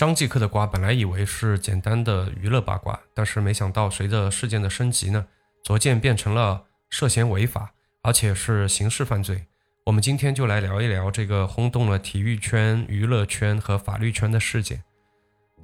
张继科的瓜本来以为是简单的娱乐八卦，但是没想到随着事件的升级呢，逐渐变成了涉嫌违法，而且是刑事犯罪。我们今天就来聊一聊这个轰动了体育圈、娱乐圈和法律圈的事件。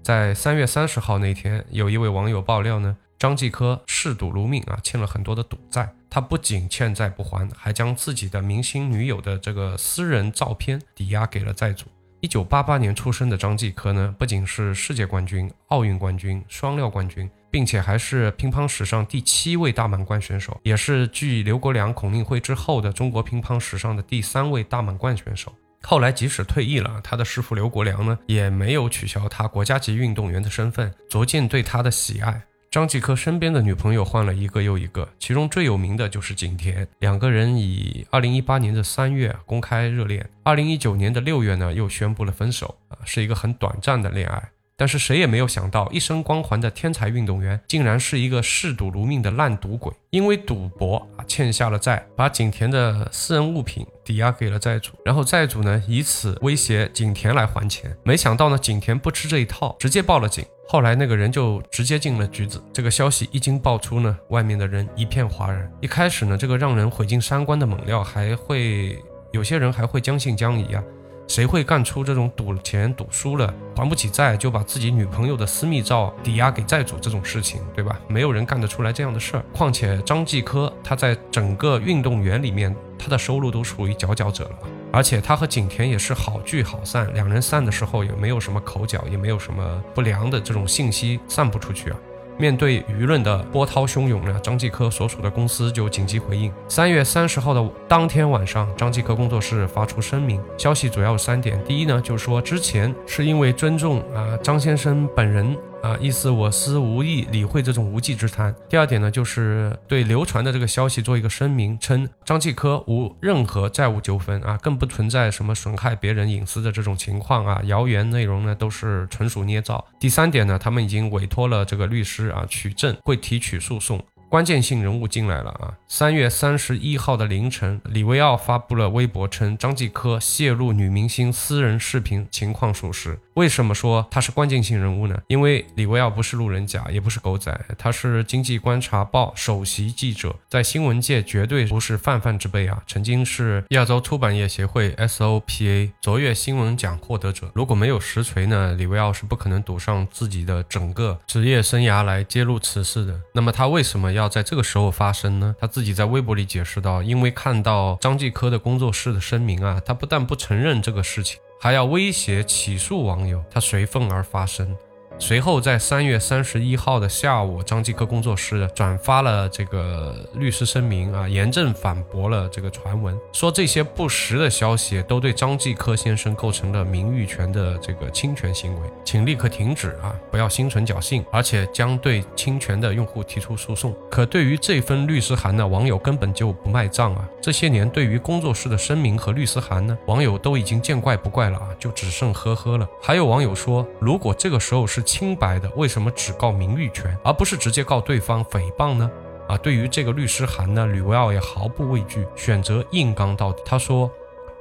在三月三十号那天，有一位网友爆料呢，张继科嗜赌如命啊，欠了很多的赌债。他不仅欠债不还，还将自己的明星女友的这个私人照片抵押给了债主。一九八八年出生的张继科呢，不仅是世界冠军、奥运冠军、双料冠军。并且还是乒乓史上第七位大满贯选手，也是继刘国梁、孔令辉之后的中国乒乓史上的第三位大满贯选手。后来即使退役了，他的师傅刘国梁呢，也没有取消他国家级运动员的身份，逐渐对他的喜爱。张继科身边的女朋友换了一个又一个，其中最有名的就是景甜，两个人以二零一八年的三月公开热恋，二零一九年的六月呢又宣布了分手，啊，是一个很短暂的恋爱。但是谁也没有想到，一身光环的天才运动员，竟然是一个嗜赌如命的烂赌鬼。因为赌博啊，欠下了债，把景甜的私人物品抵押给了债主，然后债主呢，以此威胁景甜来还钱。没想到呢，景甜不吃这一套，直接报了警。后来那个人就直接进了局子。这个消息一经爆出呢，外面的人一片哗然。一开始呢，这个让人毁尽三观的猛料，还会有些人还会将信将疑啊。谁会干出这种赌钱赌输了还不起债就把自己女朋友的私密照抵押给债主这种事情，对吧？没有人干得出来这样的事儿。况且张继科他在整个运动员里面，他的收入都属于佼佼者了，而且他和景甜也是好聚好散，两人散的时候也没有什么口角，也没有什么不良的这种信息散布出去啊。面对舆论的波涛汹涌呢，张继科所属的公司就紧急回应。三月三十号的当天晚上，张继科工作室发出声明，消息主要有三点：第一呢，就是说之前是因为尊重啊张先生本人。啊，意思我司无意理会这种无稽之谈。第二点呢，就是对流传的这个消息做一个声明，称张继科无任何债务纠纷啊，更不存在什么损害别人隐私的这种情况啊，谣言内容呢都是纯属捏造。第三点呢，他们已经委托了这个律师啊取证，会提取诉讼。关键性人物进来了啊！三月三十一号的凌晨，李维奥发布了微博称张继科泄露女明星私人视频情况属实。为什么说他是关键性人物呢？因为李维奥不是路人甲，也不是狗仔，他是经济观察报首席记者，在新闻界绝对不是泛泛之辈啊！曾经是亚洲出版业协会 SOPA 卓越新闻奖获得者。如果没有实锤呢，李维奥是不可能赌上自己的整个职业生涯来揭露此事的。那么他为什么？要在这个时候发生呢？他自己在微博里解释道：“因为看到张继科的工作室的声明啊，他不但不承认这个事情，还要威胁起诉网友，他随风而发声。”随后，在三月三十一号的下午，张继科工作室转发了这个律师声明啊，严正反驳了这个传闻，说这些不实的消息都对张继科先生构成了名誉权的这个侵权行为，请立刻停止啊，不要心存侥幸，而且将对侵权的用户提出诉讼。可对于这份律师函呢，网友根本就不卖账啊。这些年，对于工作室的声明和律师函呢，网友都已经见怪不怪了啊，就只剩呵呵了。还有网友说，如果这个时候是清白的，为什么只告名誉权，而不是直接告对方诽谤呢？啊，对于这个律师函呢，吕维奥也毫不畏惧，选择硬刚到底。他说：“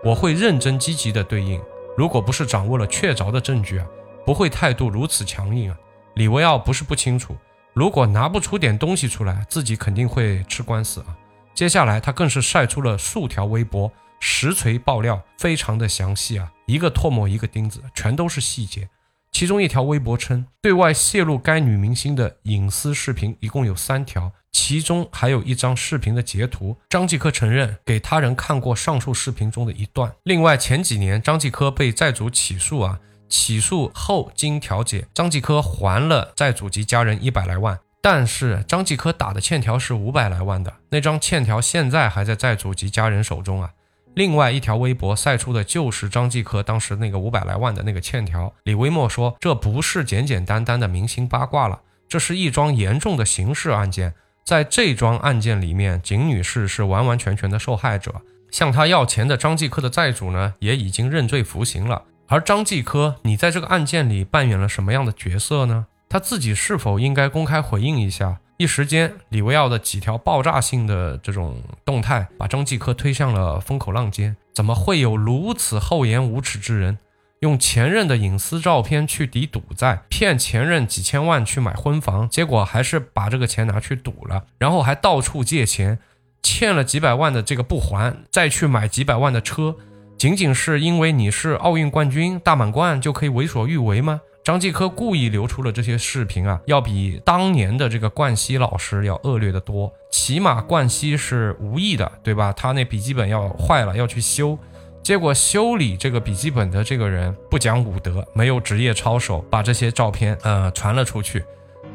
我会认真积极的对应，如果不是掌握了确凿的证据啊，不会态度如此强硬啊。”李维奥不是不清楚，如果拿不出点东西出来，自己肯定会吃官司啊。接下来他更是晒出了数条微博，实锤爆料，非常的详细啊，一个唾沫一个钉子，全都是细节。其中一条微博称，对外泄露该女明星的隐私视频一共有三条，其中还有一张视频的截图。张继科承认给他人看过上述视频中的一段。另外，前几年张继科被债主起诉啊，起诉后经调解，张继科还了债主及家人一百来万，但是张继科打的欠条是五百来万的，那张欠条现在还在债主及家人手中啊。另外一条微博晒出的就是张继科当时那个五百来万的那个欠条。李维莫说，这不是简简单单的明星八卦了，这是一桩严重的刑事案件。在这桩案件里面，景女士是完完全全的受害者。向她要钱的张继科的债主呢，也已经认罪服刑了。而张继科，你在这个案件里扮演了什么样的角色呢？他自己是否应该公开回应一下？一时间，李维奥的几条爆炸性的这种动态，把张继科推向了风口浪尖。怎么会有如此厚颜无耻之人，用前任的隐私照片去抵赌债，骗前任几千万去买婚房，结果还是把这个钱拿去赌了，然后还到处借钱，欠了几百万的这个不还，再去买几百万的车，仅仅是因为你是奥运冠军大满贯就可以为所欲为吗？张继科故意流出了这些视频啊，要比当年的这个冠希老师要恶劣的多。起码冠希是无意的，对吧？他那笔记本要坏了要去修，结果修理这个笔记本的这个人不讲武德，没有职业操守，把这些照片呃传了出去。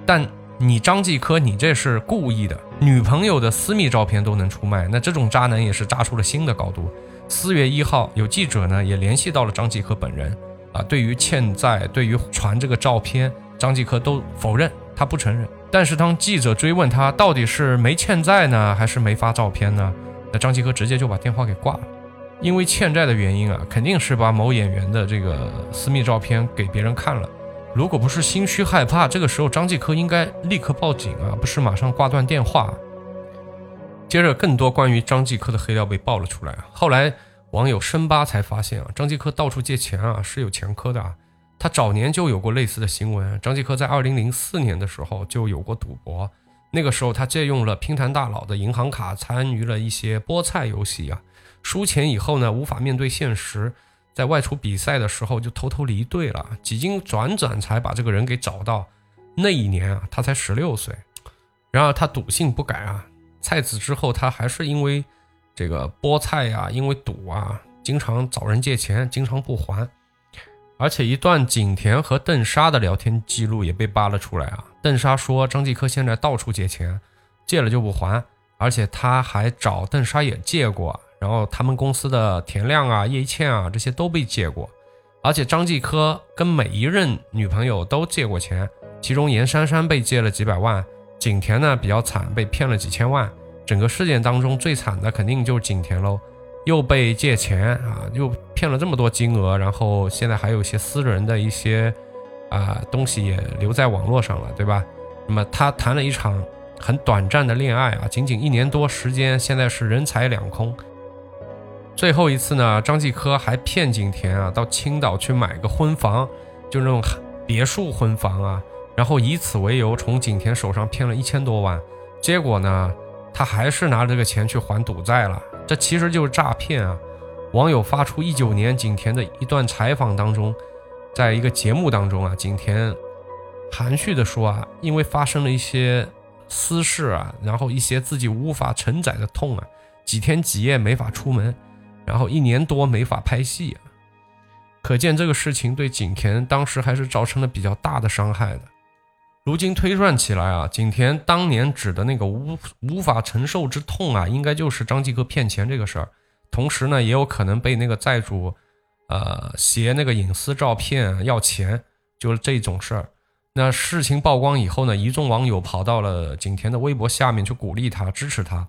但你张继科，你这是故意的，女朋友的私密照片都能出卖，那这种渣男也是渣出了新的高度。四月一号，有记者呢也联系到了张继科本人。啊，对于欠债，对于传这个照片，张继科都否认，他不承认。但是当记者追问他到底是没欠债呢，还是没发照片呢？那张继科直接就把电话给挂了。因为欠债的原因啊，肯定是把某演员的这个私密照片给别人看了。如果不是心虚害怕，这个时候张继科应该立刻报警啊，不是马上挂断电话。接着，更多关于张继科的黑料被爆了出来。后来。网友深扒才发现啊，张继科到处借钱啊，是有前科的啊。他早年就有过类似的新闻。张继科在二零零四年的时候就有过赌博，那个时候他借用了拼坛大佬的银行卡，参与了一些菠菜游戏啊。输钱以后呢，无法面对现实，在外出比赛的时候就偷偷离队了。几经辗转才把这个人给找到。那一年啊，他才十六岁。然而他赌性不改啊，在此之后他还是因为。这个菠菜呀，因为赌啊，经常找人借钱，经常不还，而且一段景甜和邓莎的聊天记录也被扒了出来啊。邓莎说张继科现在到处借钱，借了就不还，而且他还找邓莎也借过，然后他们公司的田亮啊、叶一茜啊这些都被借过，而且张继科跟每一任女朋友都借过钱，其中严珊珊被借了几百万，景甜呢比较惨，被骗了几千万。整个事件当中最惨的肯定就是景甜喽，又被借钱啊，又骗了这么多金额，然后现在还有一些私人的一些啊东西也留在网络上了，对吧？那么他谈了一场很短暂的恋爱啊，仅仅一年多时间，现在是人财两空。最后一次呢，张继科还骗景甜啊，到青岛去买个婚房，就那种别墅婚房啊，然后以此为由从景甜手上骗了一千多万，结果呢？他还是拿这个钱去还赌债了，这其实就是诈骗啊！网友发出一九年景甜的一段采访当中，在一个节目当中啊，景甜含蓄的说啊，因为发生了一些私事啊，然后一些自己无法承载的痛啊，几天几夜没法出门，然后一年多没法拍戏啊，可见这个事情对景甜当时还是造成了比较大的伤害的。如今推算起来啊，景甜当年指的那个无无法承受之痛啊，应该就是张继科骗钱这个事儿。同时呢，也有可能被那个债主，呃，携那个隐私照片要钱，就是这种事儿。那事情曝光以后呢，一众网友跑到了景甜的微博下面去鼓励他、支持他。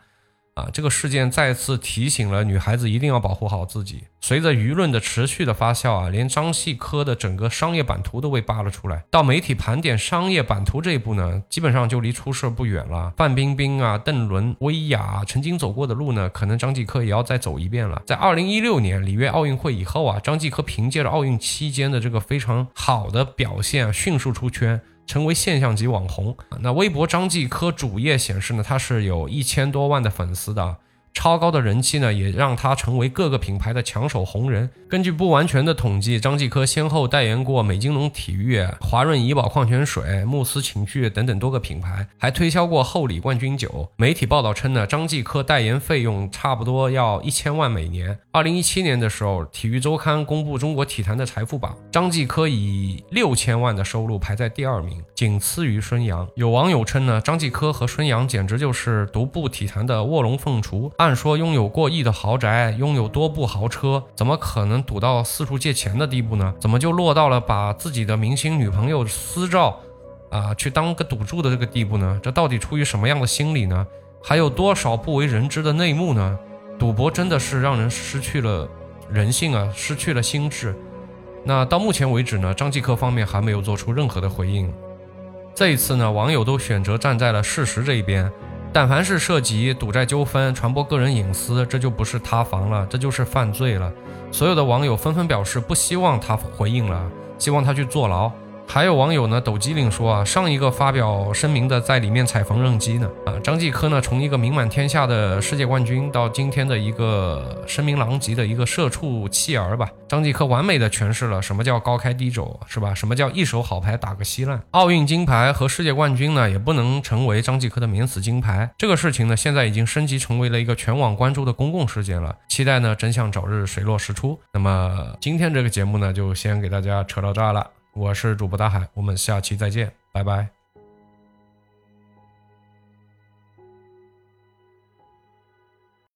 啊，这个事件再次提醒了女孩子一定要保护好自己。随着舆论的持续的发酵啊，连张继科的整个商业版图都被扒了出来。到媒体盘点商业版图这一步呢，基本上就离出事不远了。范冰冰啊、邓伦、薇娅曾经走过的路呢，可能张继科也要再走一遍了。在二零一六年里约奥运会以后啊，张继科凭借着奥运期间的这个非常好的表现，迅速出圈。成为现象级网红。那微博张继科主页显示呢，他是有一千多万的粉丝的。超高的人气呢，也让他成为各个品牌的抢手红人。根据不完全的统计，张继科先后代言过美津浓体育、华润怡宝矿泉水、慕斯情趣等等多个品牌，还推销过厚礼冠军酒。媒体报道称呢，张继科代言费用差不多要一千万每年。二零一七年的时候，体育周刊公布中国体坛的财富榜，张继科以六千万的收入排在第二名，仅次于孙杨。有网友称呢，张继科和孙杨简直就是独步体坛的卧龙凤雏。按说拥有过亿的豪宅，拥有多部豪车，怎么可能赌到四处借钱的地步呢？怎么就落到了把自己的明星女朋友私照，啊，去当个赌注的这个地步呢？这到底出于什么样的心理呢？还有多少不为人知的内幕呢？赌博真的是让人失去了人性啊，失去了心智。那到目前为止呢，张继科方面还没有做出任何的回应。这一次呢，网友都选择站在了事实这一边。但凡是涉及赌债纠纷、传播个人隐私，这就不是塌房了，这就是犯罪了。所有的网友纷纷表示不希望他回应了，希望他去坐牢。还有网友呢，抖机灵说啊，上一个发表声明的在里面踩缝纫机呢。啊，张继科呢，从一个名满天下的世界冠军，到今天的一个声名狼藉的一个社畜弃儿吧。张继科完美的诠释了什么叫高开低走，是吧？什么叫一手好牌打个稀烂？奥运金牌和世界冠军呢，也不能成为张继科的免死金牌。这个事情呢，现在已经升级成为了一个全网关注的公共事件了。期待呢，真相早日水落石出。那么今天这个节目呢，就先给大家扯到这儿了。我是主播大海，我们下期再见，拜拜。